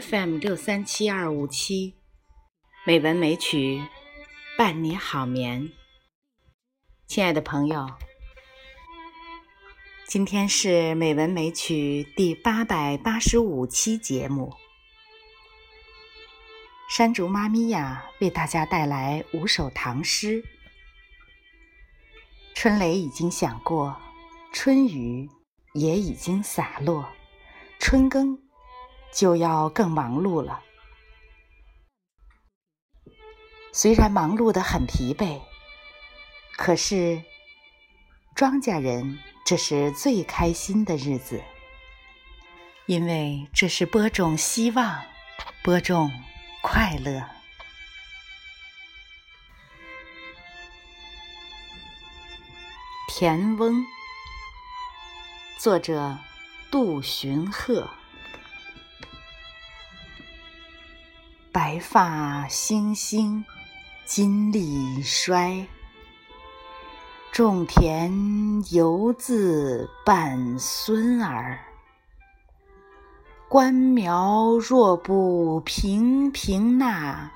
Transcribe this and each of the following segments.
FM 六三七二五七，美文美曲伴你好眠。亲爱的朋友，今天是美文美曲第八百八十五期节目。山竹妈咪呀，为大家带来五首唐诗。春雷已经响过，春雨也已经洒落，春耕就要更忙碌了。虽然忙碌的很疲惫，可是庄稼人这是最开心的日子，因为这是播种希望，播种快乐。田翁，作者杜荀鹤。白发星星，金力衰。种田犹自伴孙儿。官苗若不平平纳，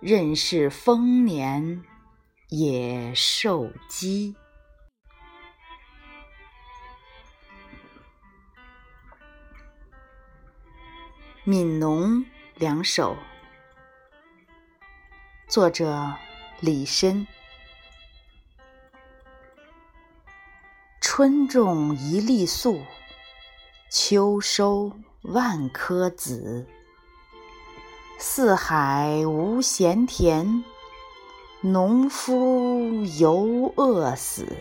任是丰年也受饥。《悯农》两首，作者李绅。春种一粒粟，秋收万颗子。四海无闲田，农夫犹饿死。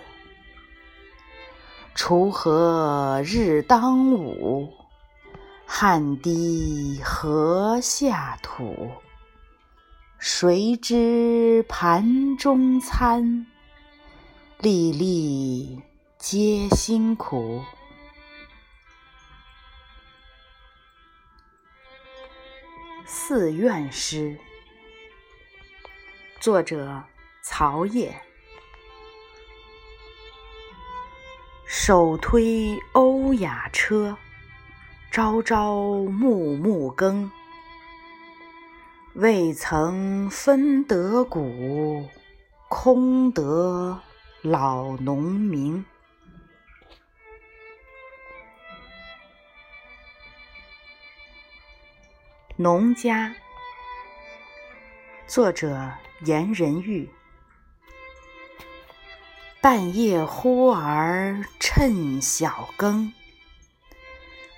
锄禾日当午。汗滴禾下土，谁知盘中餐，粒粒皆辛苦。《寺院诗》，作者曹烨。手推欧雅车。朝朝暮暮耕，未曾分得谷，空得老农民。农家，作者严仁玉。半夜忽而趁晓耕。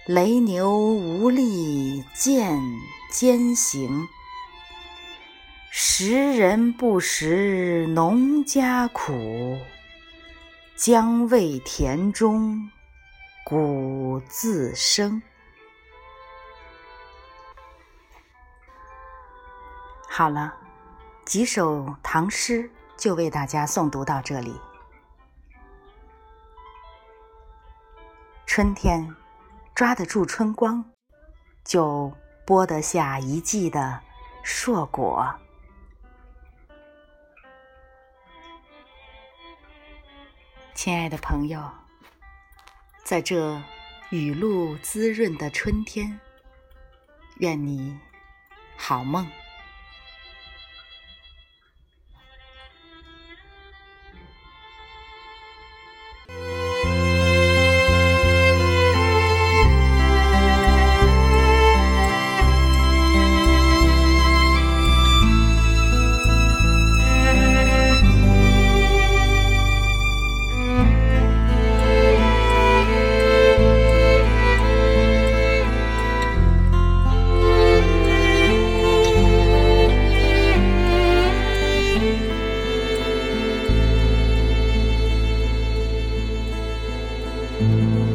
雷牛无力见艰行，食人不识农家苦，将为田中谷自生。好了，几首唐诗就为大家诵读到这里。春天。抓得住春光，就播得下一季的硕果。亲爱的朋友，在这雨露滋润的春天，愿你好梦。Amen.